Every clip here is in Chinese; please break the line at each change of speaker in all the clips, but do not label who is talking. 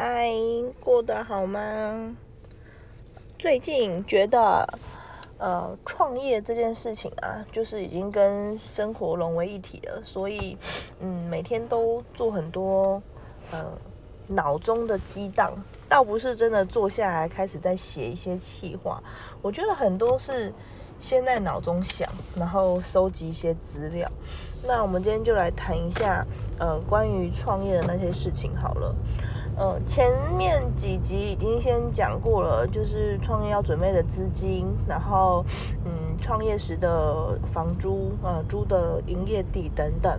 嗨，过得好吗？最近觉得，呃，创业这件事情啊，就是已经跟生活融为一体了，所以，嗯，每天都做很多，呃，脑中的激荡，倒不是真的坐下来开始在写一些气话，我觉得很多是先在脑中想，然后收集一些资料。那我们今天就来谈一下，呃，关于创业的那些事情好了。呃，前面几集已经先讲过了，就是创业要准备的资金，然后嗯，创业时的房租，呃，租的营业地等等。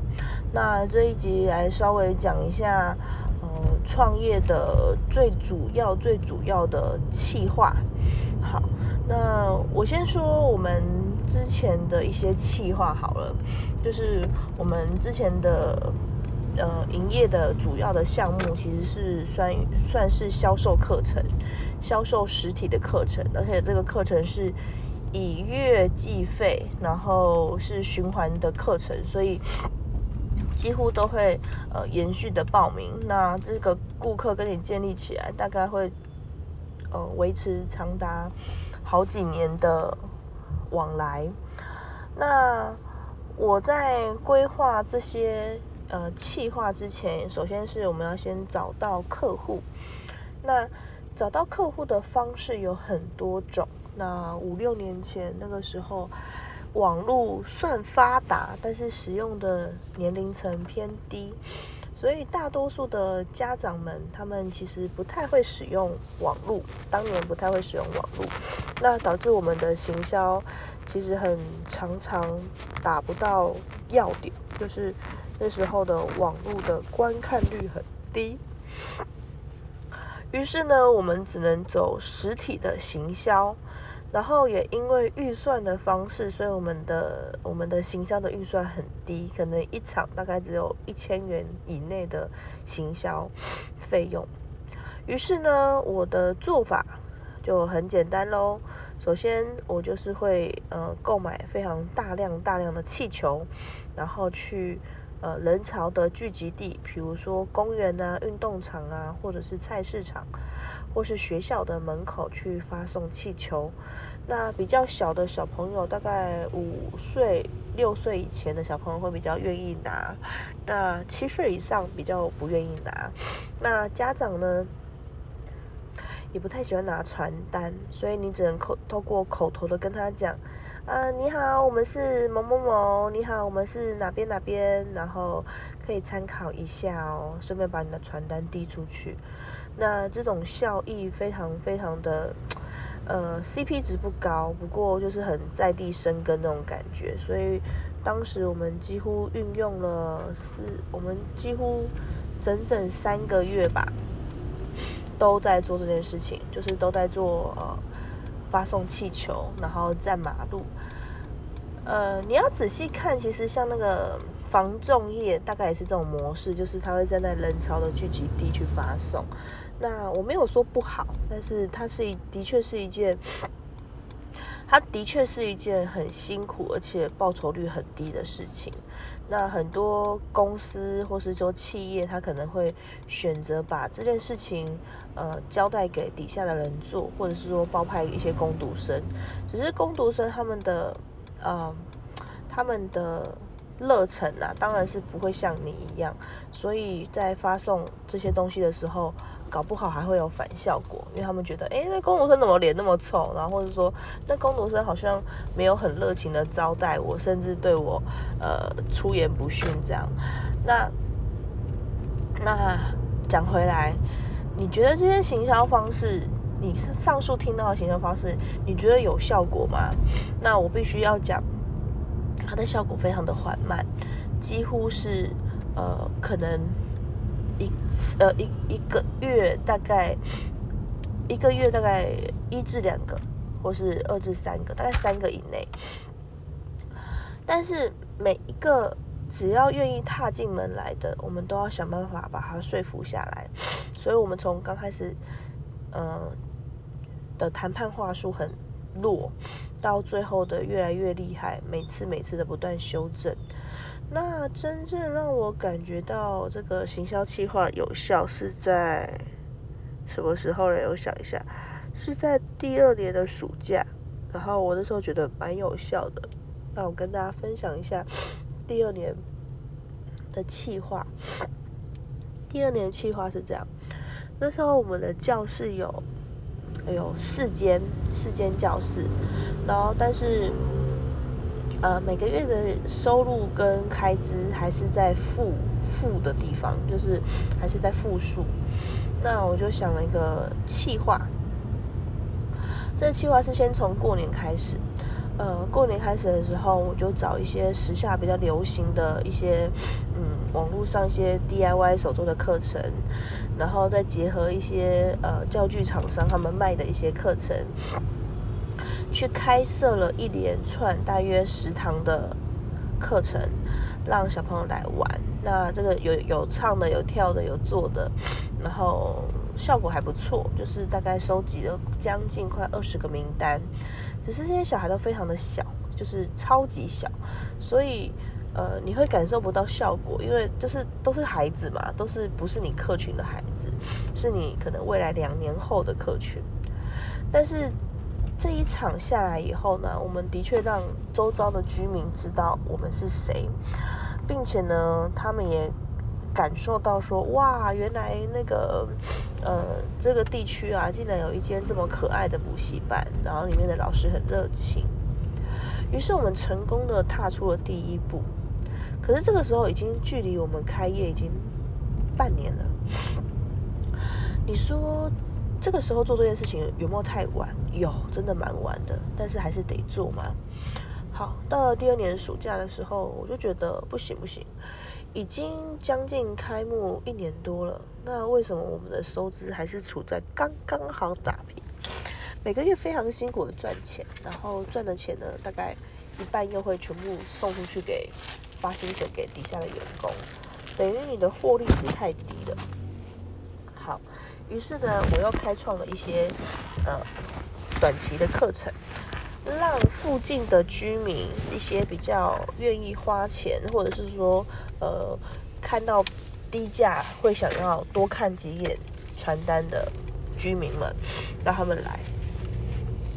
那这一集来稍微讲一下，呃，创业的最主要、最主要的企划。好，那我先说我们之前的一些企划好了，就是我们之前的。呃，营业的主要的项目其实是算算是销售课程，销售实体的课程，而且这个课程是以月计费，然后是循环的课程，所以几乎都会呃延续的报名。那这个顾客跟你建立起来，大概会呃维持长达好几年的往来。那我在规划这些。呃，企划之前，首先是我们要先找到客户。那找到客户的方式有很多种。那五六年前那个时候，网络算发达，但是使用的年龄层偏低，所以大多数的家长们他们其实不太会使用网络，当年不太会使用网络，那导致我们的行销其实很常常达不到要点，就是。那时候的网络的观看率很低，于是呢，我们只能走实体的行销，然后也因为预算的方式，所以我们的我们的行销的预算很低，可能一场大概只有一千元以内的行销费用。于是呢，我的做法就很简单喽。首先，我就是会呃购买非常大量大量的气球，然后去。呃，人潮的聚集地，比如说公园啊、运动场啊，或者是菜市场，或是学校的门口去发送气球。那比较小的小朋友，大概五岁、六岁以前的小朋友会比较愿意拿，那七岁以上比较不愿意拿。那家长呢，也不太喜欢拿传单，所以你只能口透过口头的跟他讲。呃，你好，我们是某某某。你好，我们是哪边哪边，然后可以参考一下哦，顺便把你的传单递出去。那这种效益非常非常的，呃，CP 值不高，不过就是很在地生根那种感觉。所以当时我们几乎运用了是，我们几乎整整三个月吧，都在做这件事情，就是都在做呃。发送气球，然后站马路。呃，你要仔细看，其实像那个防重业，大概也是这种模式，就是他会站在人潮的聚集地去发送。那我没有说不好，但是它是一，的确是一件。它的确是一件很辛苦而且报酬率很低的事情。那很多公司或是说企业，他可能会选择把这件事情呃交代给底下的人做，或者是说包派一些工读生。只是工读生他们的呃他们的热忱啊，当然是不会像你一样。所以在发送这些东西的时候。搞不好还会有反效果，因为他们觉得，哎，那工读生怎么脸那么臭？然后或者说，那工读生好像没有很热情的招待我，甚至对我，呃，出言不逊这样。那那讲回来，你觉得这些行销方式，你上述听到的行销方式，你觉得有效果吗？那我必须要讲，它的效果非常的缓慢，几乎是，呃，可能。一呃一一个月大概一个月大概一至两个，或是二至三个，大概三个以内。但是每一个只要愿意踏进门来的，我们都要想办法把它说服下来。所以，我们从刚开始，呃的谈判话术很弱，到最后的越来越厉害，每次每次的不断修正。那真正让我感觉到这个行销计划有效是在什么时候呢？我想一下，是在第二年的暑假。然后我那时候觉得蛮有效的，那我跟大家分享一下第二年的计划。第二年计划是这样，那时候我们的教室有有四间四间教室，然后但是呃每个月的收入跟开支还是在负负的地方，就是还是在负数。那我就想了一个计划。这个计划是先从过年开始，呃，过年开始的时候，我就找一些时下比较流行的一些，嗯，网络上一些 DIY 手作的课程，然后再结合一些呃教具厂商他们卖的一些课程，去开设了一连串大约十堂的课程，让小朋友来玩。那这个有有唱的，有跳的，有做的，然后。效果还不错，就是大概收集了将近快二十个名单，只是这些小孩都非常的小，就是超级小，所以呃你会感受不到效果，因为就是都是孩子嘛，都是不是你客群的孩子，是你可能未来两年后的客群。但是这一场下来以后呢，我们的确让周遭的居民知道我们是谁，并且呢，他们也。感受到说哇，原来那个呃这个地区啊，竟然有一间这么可爱的补习班，然后里面的老师很热情。于是我们成功的踏出了第一步。可是这个时候已经距离我们开业已经半年了。你说这个时候做这件事情有没有太晚？有，真的蛮晚的。但是还是得做嘛。好，到了第二年暑假的时候，我就觉得不行不行。已经将近开幕一年多了，那为什么我们的收支还是处在刚刚好打平？每个月非常辛苦的赚钱，然后赚的钱呢，大概一半又会全部送出去给发薪水给底下的员工，等于你的获利值太低了。好，于是呢，我又开创了一些呃短期的课程。让附近的居民一些比较愿意花钱，或者是说，呃，看到低价会想要多看几眼传单的居民们，让他们来。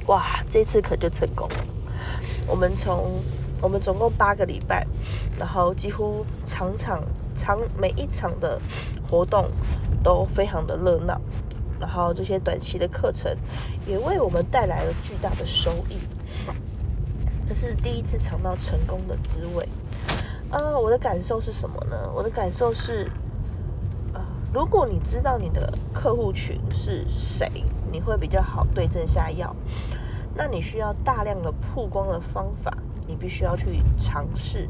哇，这次可就成功了。我们从我们总共八个礼拜，然后几乎场场场每一场的活动都非常的热闹。然后这些短期的课程也为我们带来了巨大的收益，这是第一次尝到成功的滋味。啊，我的感受是什么呢？我的感受是，啊，如果你知道你的客户群是谁，你会比较好对症下药。那你需要大量的曝光的方法，你必须要去尝试，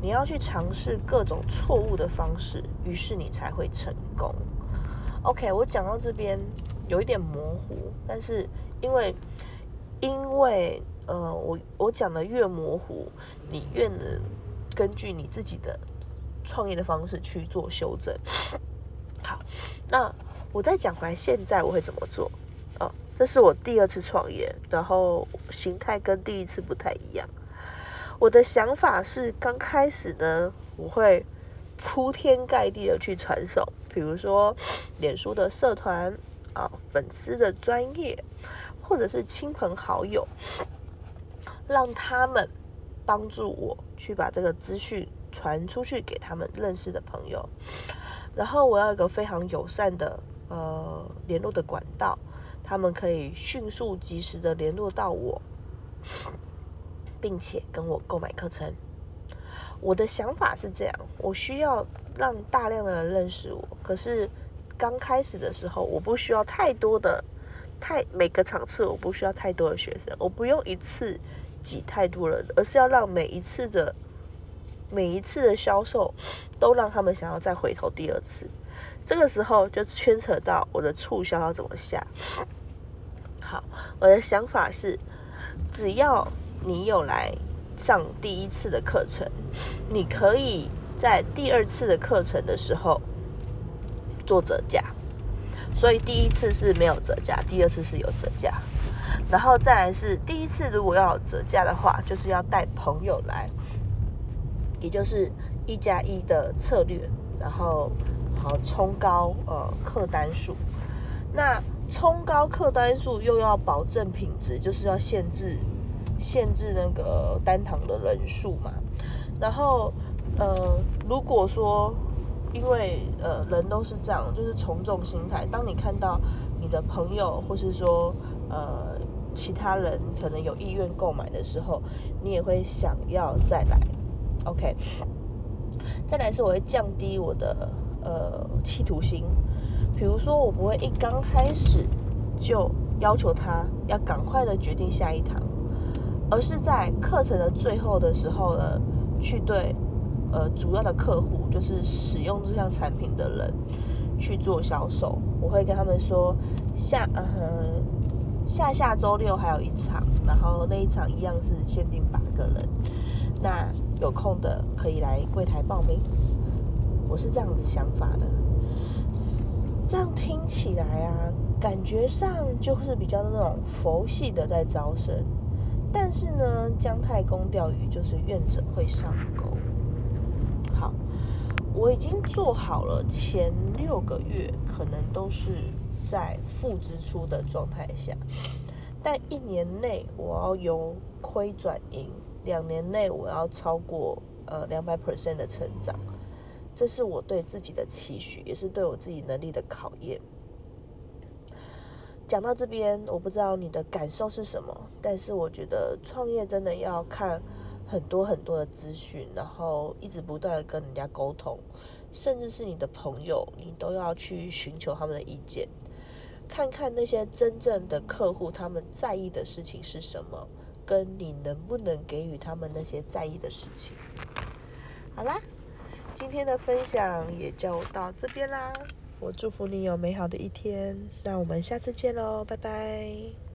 你要去尝试各种错误的方式，于是你才会成功。OK，我讲到这边有一点模糊，但是因为因为呃，我我讲的越模糊，你越能根据你自己的创业的方式去做修正。好，那我再讲回来，现在我会怎么做？哦，这是我第二次创业，然后形态跟第一次不太一样。我的想法是，刚开始呢，我会铺天盖地的去传授。比如说，脸书的社团啊，粉丝的专业，或者是亲朋好友，让他们帮助我去把这个资讯传出去给他们认识的朋友。然后我要一个非常友善的呃联络的管道，他们可以迅速及时的联络到我，并且跟我购买课程。我的想法是这样，我需要让大量的人认识我。可是刚开始的时候，我不需要太多的、太每个场次我不需要太多的学生，我不用一次挤太多人，而是要让每一次的每一次的销售都让他们想要再回头第二次。这个时候就牵扯到我的促销要怎么下。好，我的想法是，只要你有来。上第一次的课程，你可以在第二次的课程的时候做折价，所以第一次是没有折价，第二次是有折价，然后再来是第一次如果要折价的话，就是要带朋友来，也就是一加一的策略，然后好冲高呃客单数。那冲高客单数又要保证品质，就是要限制限制那个单堂的人数嘛。然后呃，如果说因为呃人都是这样，就是从众心态，当你看到你的朋友或是说呃其他人可能有意愿购买的时候，你也会想要再来。OK，再来是我会降低我的呃企图心。比如说，我不会一刚开始就要求他要赶快的决定下一堂，而是在课程的最后的时候呢，去对呃主要的客户，就是使用这项产品的人去做销售。我会跟他们说，下呃下下周六还有一场，然后那一场一样是限定八个人，那有空的可以来柜台报名。我是这样子想法的。这样听起来啊，感觉上就是比较那种佛系的在招生，但是呢，姜太公钓鱼就是愿者会上钩。我已经做好了前六个月可能都是在负支出的状态下，但一年内我要由亏转盈，两年内我要超过呃两百 percent 的成长。这是我对自己的期许，也是对我自己能力的考验。讲到这边，我不知道你的感受是什么，但是我觉得创业真的要看很多很多的资讯，然后一直不断的跟人家沟通，甚至是你的朋友，你都要去寻求他们的意见，看看那些真正的客户他们在意的事情是什么，跟你能不能给予他们那些在意的事情。好啦。今天的分享也就到这边啦，我祝福你有美好的一天，那我们下次见喽，拜拜。